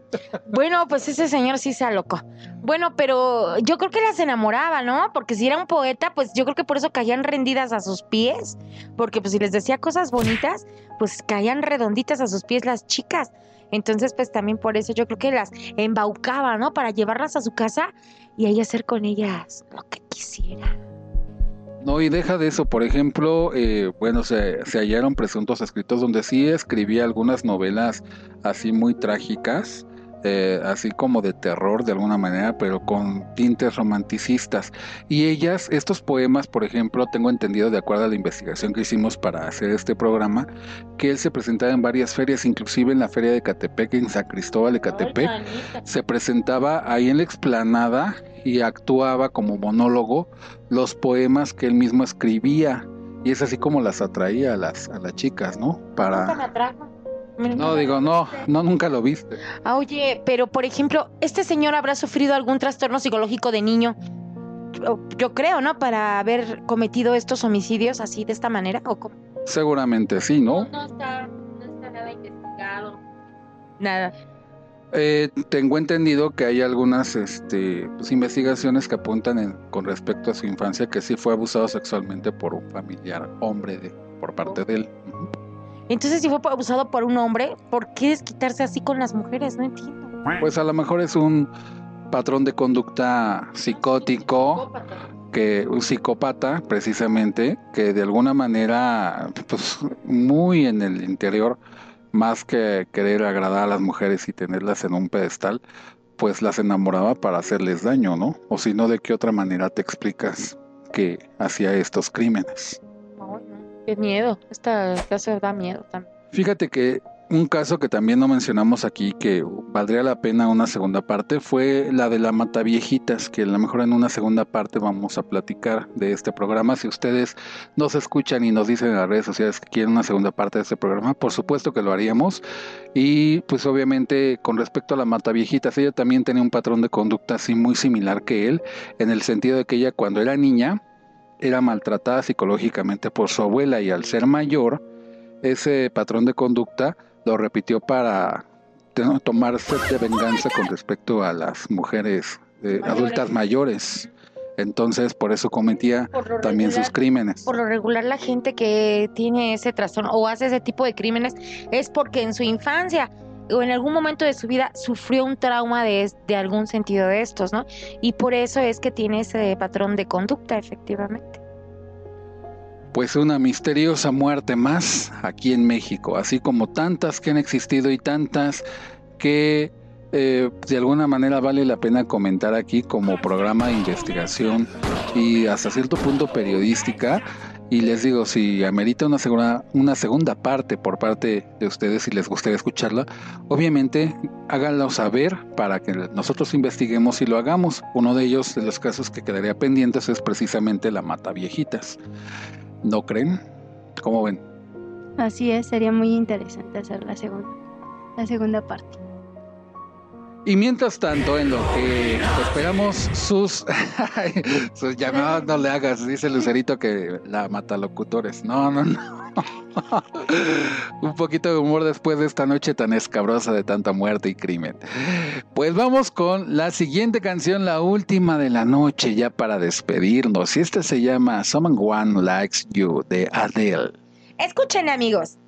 [SPEAKER 2] bueno, pues ese señor sí se alocó. Bueno, pero yo creo que las enamoraba, ¿no? Porque si era un poeta, pues yo creo que por eso caían rendidas a sus pies. Porque pues si les decía cosas bonitas, pues caían redonditas a sus pies las chicas. Entonces, pues también por eso yo creo que las embaucaba, ¿no? Para llevarlas a su casa y ahí hacer con ellas lo que quisiera.
[SPEAKER 1] No, y deja de eso, por ejemplo, eh, bueno, se, hallaron presuntos escritos donde sí escribía algunas novelas así muy trágicas, eh, así como de terror de alguna manera, pero con tintes romanticistas. Y ellas, estos poemas, por ejemplo, tengo entendido de acuerdo a la investigación que hicimos para hacer este programa, que él se presentaba en varias ferias, inclusive en la feria de Catepec, en San Cristóbal de Catepec, se presentaba ahí en la explanada y actuaba como monólogo los poemas que él mismo escribía y es así como las atraía a las a las chicas, ¿no?
[SPEAKER 2] Para
[SPEAKER 1] No, digo, no, no nunca lo viste.
[SPEAKER 2] Ah, oye, pero por ejemplo, este señor habrá sufrido algún trastorno psicológico de niño. Yo creo, ¿no? Para haber cometido estos homicidios así de esta manera o
[SPEAKER 1] Seguramente sí, ¿no?
[SPEAKER 2] No, no está, no está nada investigado. Nada.
[SPEAKER 1] Eh, tengo entendido que hay algunas este, pues, investigaciones que apuntan con respecto a su infancia que sí fue abusado sexualmente por un familiar hombre de, por parte de él.
[SPEAKER 2] Entonces, si fue abusado por un hombre, ¿por qué desquitarse así con las mujeres? No entiendo.
[SPEAKER 1] Pues a lo mejor es un patrón de conducta psicótico, que un psicópata precisamente, que de alguna manera, pues muy en el interior, más que querer agradar a las mujeres y tenerlas en un pedestal, pues las enamoraba para hacerles daño, ¿no? O si no, ¿de qué otra manera te explicas que hacía estos crímenes?
[SPEAKER 2] qué miedo, esta clase da miedo también.
[SPEAKER 1] Fíjate que un caso que también no mencionamos aquí, que valdría la pena una segunda parte, fue la de la Mata Viejitas, que a lo mejor en una segunda parte vamos a platicar de este programa. Si ustedes nos escuchan y nos dicen en las redes sociales que quieren una segunda parte de este programa, por supuesto que lo haríamos. Y pues obviamente con respecto a la Mata Viejitas, ella también tenía un patrón de conducta así muy similar que él, en el sentido de que ella cuando era niña era maltratada psicológicamente por su abuela y al ser mayor, ese patrón de conducta lo repitió para tomarse de venganza con respecto a las mujeres eh, adultas mayores. Entonces, por eso cometía también sus crímenes.
[SPEAKER 2] Por lo regular, la gente que tiene ese trastorno o hace ese tipo de crímenes es porque en su infancia o en algún momento de su vida sufrió un trauma de, de algún sentido de estos, ¿no? Y por eso es que tiene ese patrón de conducta, efectivamente
[SPEAKER 1] pues una misteriosa muerte más aquí en México, así como tantas que han existido y tantas que eh, de alguna manera vale la pena comentar aquí como programa de investigación y hasta cierto punto periodística. Y les digo, si amerita una segunda, una segunda parte por parte de ustedes, si les gustaría escucharla, obviamente háganlo saber para que nosotros investiguemos y lo hagamos. Uno de ellos, de los casos que quedaría pendientes, es precisamente la mata viejitas. ¿No creen? ¿Cómo ven?
[SPEAKER 3] Así es, sería muy interesante hacer la segunda, la segunda parte.
[SPEAKER 1] Y mientras tanto, en lo que esperamos sus, sus llamadas, no le hagas, dice Lucerito que la mata locutores. No, no, no. Un poquito de humor después de esta noche tan escabrosa de tanta muerte y crimen. Pues vamos con la siguiente canción, la última de la noche, ya para despedirnos. Y esta se llama Someone Likes You de Adele.
[SPEAKER 4] Escuchen, amigos.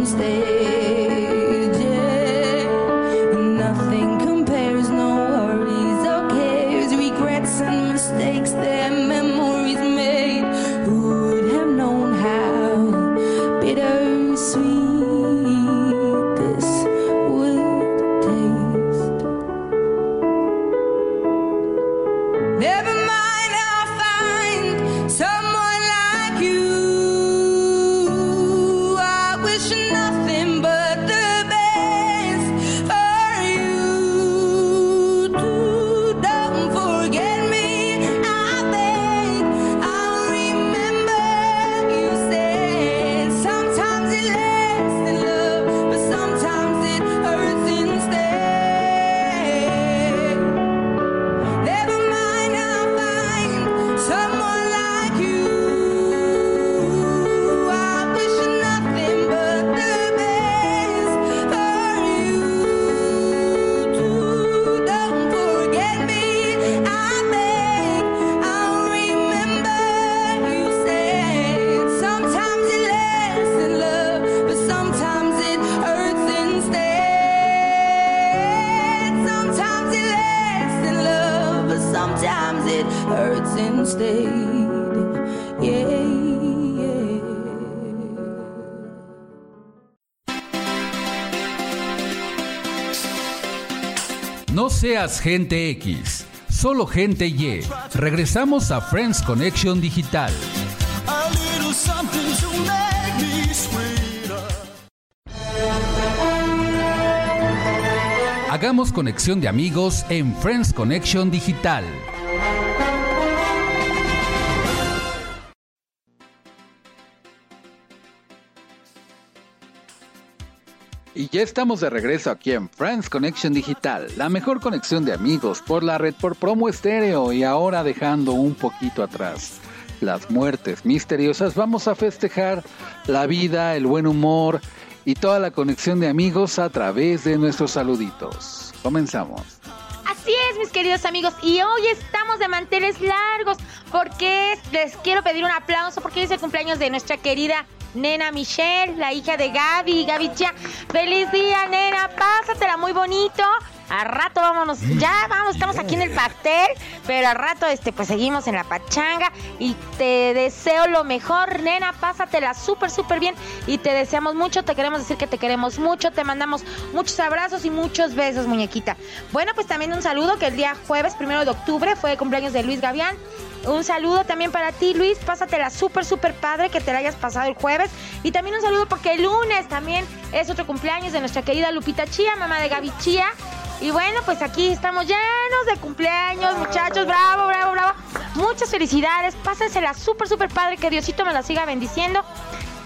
[SPEAKER 1] Wednesday. Seas gente X, solo gente Y. Regresamos a Friends Connection Digital. Hagamos conexión de amigos en Friends Connection Digital. Y ya estamos de regreso aquí en Friends Connection Digital, la mejor conexión de amigos por la red por promo estéreo y ahora dejando un poquito atrás las muertes misteriosas, vamos a festejar la vida, el buen humor y toda la conexión de amigos a través de nuestros saluditos. Comenzamos.
[SPEAKER 2] Así es, mis queridos amigos, y hoy estamos de manteles largos porque les quiero pedir un aplauso porque es el cumpleaños de nuestra querida nena Michelle, la hija de Gaby, Gaby Chia. Feliz día, nena, pásatela muy bonito. A rato vámonos, ya vamos, estamos aquí en el pastel, pero a rato este pues seguimos en la pachanga y te deseo lo mejor, nena, pásatela súper súper bien y te deseamos mucho, te queremos decir que te queremos mucho, te mandamos muchos abrazos y muchos besos, muñequita. Bueno, pues también un saludo que el día jueves, primero de octubre, fue el cumpleaños de Luis Gavián. Un saludo también para ti, Luis. Pásatela súper, súper padre que te la hayas pasado el jueves. Y también un saludo porque el lunes también es otro cumpleaños de nuestra querida Lupita Chía, mamá de Gaby Chía. Y bueno, pues aquí estamos llenos de cumpleaños, muchachos. Bravo, bravo, bravo. Muchas felicidades. Pásensela súper, súper padre. Que Diosito me la siga bendiciendo.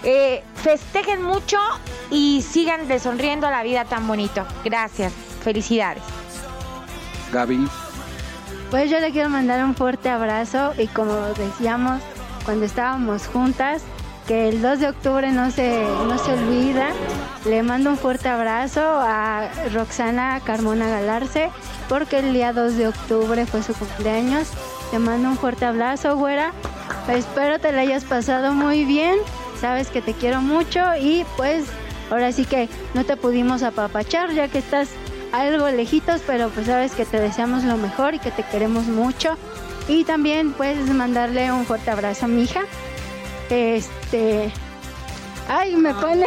[SPEAKER 2] Eh, festejen mucho y sigan sonriendo a la vida tan bonito. Gracias. Felicidades.
[SPEAKER 1] Gaby.
[SPEAKER 3] Pues yo le quiero mandar un fuerte abrazo y como decíamos cuando estábamos juntas, que el 2 de octubre no se, no se olvida. Le mando un fuerte abrazo a Roxana Carmona Galarce, porque el día 2 de octubre fue su cumpleaños. Te mando un fuerte abrazo, güera. Espero te la hayas pasado muy bien. Sabes que te quiero mucho y pues ahora sí que no te pudimos apapachar ya que estás algo lejitos, pero pues sabes que te deseamos lo mejor y que te queremos mucho. Y también puedes mandarle un fuerte abrazo a mi hija. Este. Ay, me pone.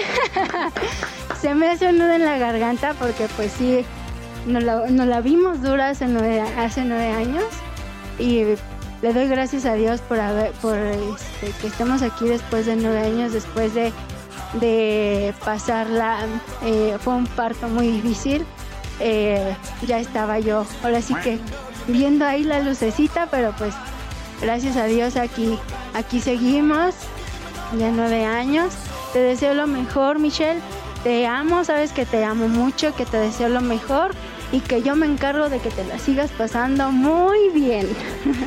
[SPEAKER 3] Se me hace un nudo en la garganta porque, pues sí, nos la, vimos dura hace nueve, hace nueve años. Y le doy gracias a Dios por, haber, por este, que estemos aquí después de nueve años, después de, de pasarla. Eh, fue un parto muy difícil eh, ya estaba yo, ahora sí que viendo ahí la lucecita, pero pues gracias a Dios aquí, aquí seguimos, ya nueve años. Te deseo lo mejor, Michelle. Te amo, sabes que te amo mucho, que te deseo lo mejor y que yo me encargo de que te la sigas pasando muy bien.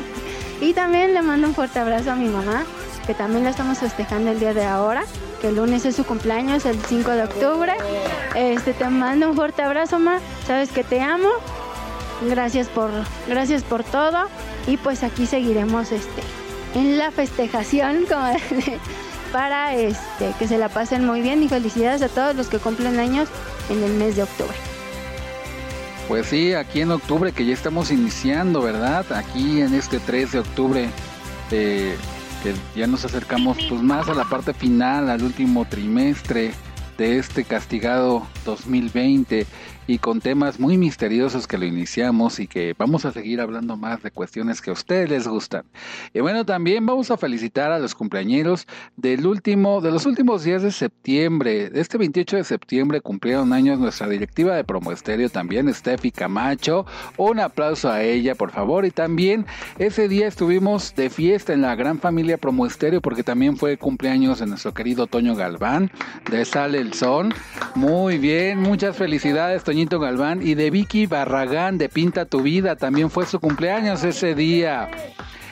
[SPEAKER 3] y también le mando un fuerte abrazo a mi mamá, que también la estamos festejando el día de ahora que el lunes es su cumpleaños, el 5 de octubre. Este, te mando un fuerte abrazo, Ma. Sabes que te amo. Gracias por, gracias por todo. Y pues aquí seguiremos este, en la festejación para este, que se la pasen muy bien y felicidades a todos los que cumplen años en el mes de octubre.
[SPEAKER 1] Pues sí, aquí en octubre que ya estamos iniciando, ¿verdad? Aquí en este 3 de octubre. Eh, ya nos acercamos pues más a la parte final, al último trimestre de este castigado 2020 y con temas muy misteriosos que lo iniciamos y que vamos a seguir hablando más de cuestiones que a ustedes les gustan. Y bueno, también vamos a felicitar a los cumpleañeros del último, de los últimos días de septiembre. Este 28 de septiembre cumplieron años nuestra directiva de Promo Estéreo también, Steffi Camacho. Un aplauso a ella, por favor. Y también ese día estuvimos de fiesta en la gran familia Promo Estéreo porque también fue cumpleaños de nuestro querido Toño Galván de Sale el Son. Muy bien, muchas felicidades, Toñito Galván, y de Vicky Barragán de Pinta tu Vida, también fue su cumpleaños ese día.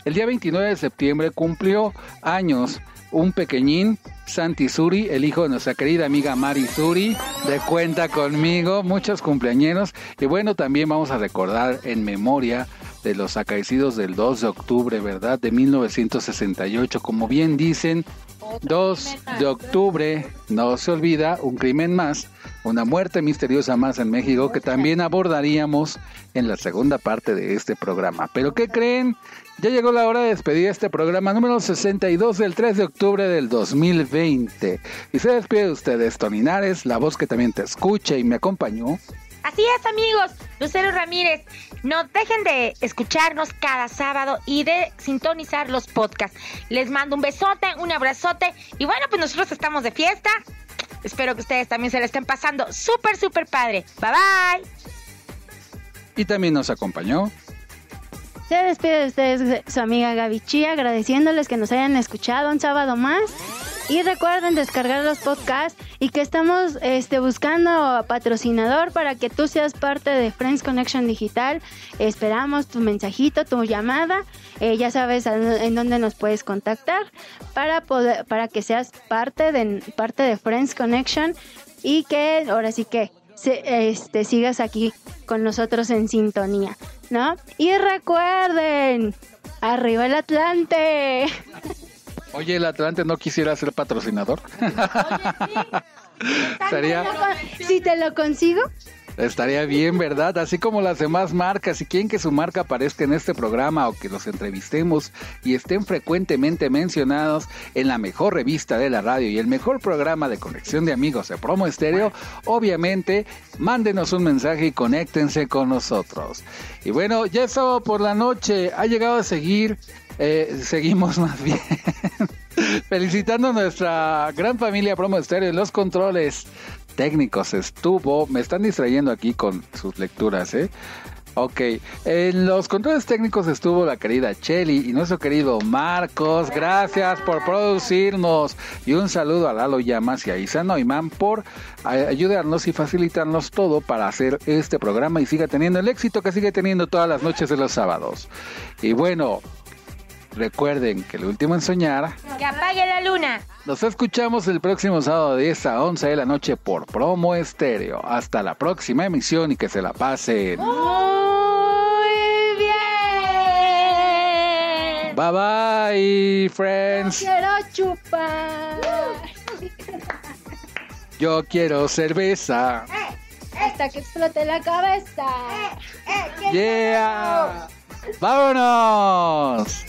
[SPEAKER 1] El día 29 de septiembre cumplió años un pequeñín, Santi Suri, el hijo de nuestra querida amiga Mari Suri, de Cuenta conmigo, muchos cumpleañeros. Y bueno, también vamos a recordar en memoria de los acaecidos del 2 de octubre, ¿verdad? De 1968. Como bien dicen, 2 de octubre, no se olvida, un crimen más una muerte misteriosa más en México que también abordaríamos en la segunda parte de este programa. Pero ¿qué creen? Ya llegó la hora de despedir este programa número 62 del 3 de octubre del 2020. Y se despide de ustedes, Toninares, la voz que también te escucha y me acompañó.
[SPEAKER 2] Así es, amigos. Lucero Ramírez, no dejen de escucharnos cada sábado y de sintonizar los podcasts. Les mando un besote, un abrazote y bueno, pues nosotros estamos de fiesta. Espero que ustedes también se la estén pasando súper, súper padre. Bye bye.
[SPEAKER 1] Y también nos acompañó
[SPEAKER 3] se despide de ustedes su amiga Gaby Chía, agradeciéndoles que nos hayan escuchado un sábado más. Y recuerden descargar los podcasts y que estamos este, buscando patrocinador para que tú seas parte de Friends Connection Digital. Esperamos tu mensajito, tu llamada. Eh, ya sabes en dónde nos puedes contactar para poder, para que seas parte de parte de Friends Connection y que ahora sí que este, sigas aquí con nosotros en sintonía. ¿no? Y recuerden, arriba el Atlante.
[SPEAKER 1] Oye, el Atlante no quisiera ser patrocinador.
[SPEAKER 3] Si te lo consigo.
[SPEAKER 1] Estaría bien, ¿verdad? Así como las demás marcas. Si quieren que su marca aparezca en este programa o que los entrevistemos y estén frecuentemente mencionados en la mejor revista de la radio y el mejor programa de conexión de amigos de Promo Estéreo, obviamente mándenos un mensaje y conéctense con nosotros. Y bueno, ya eso por la noche. Ha llegado a seguir. Eh, seguimos más bien. Felicitando a nuestra gran familia Promo Estéreo los controles técnicos estuvo, me están distrayendo aquí con sus lecturas, ¿eh? Ok, en los controles técnicos estuvo la querida Chelly y nuestro querido Marcos. Gracias por producirnos. Y un saludo a Lalo Llamas y a Isa por ayudarnos y facilitarnos todo para hacer este programa y siga teniendo el éxito que sigue teniendo todas las noches de los sábados. Y bueno, Recuerden que el último en soñar.
[SPEAKER 2] Que apague la luna.
[SPEAKER 1] Nos escuchamos el próximo sábado de 10 a 11 de la noche por Promo Estéreo. Hasta la próxima emisión y que se la pasen.
[SPEAKER 3] Muy bien.
[SPEAKER 1] Bye bye, friends.
[SPEAKER 3] Yo quiero chupar.
[SPEAKER 1] Yo quiero cerveza.
[SPEAKER 3] Hasta que explote la cabeza.
[SPEAKER 1] Yeah. ¡Vámonos!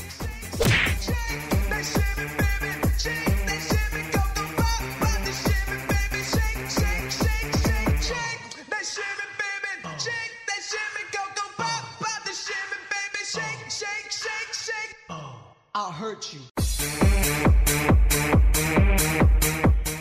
[SPEAKER 1] I'll hurt you.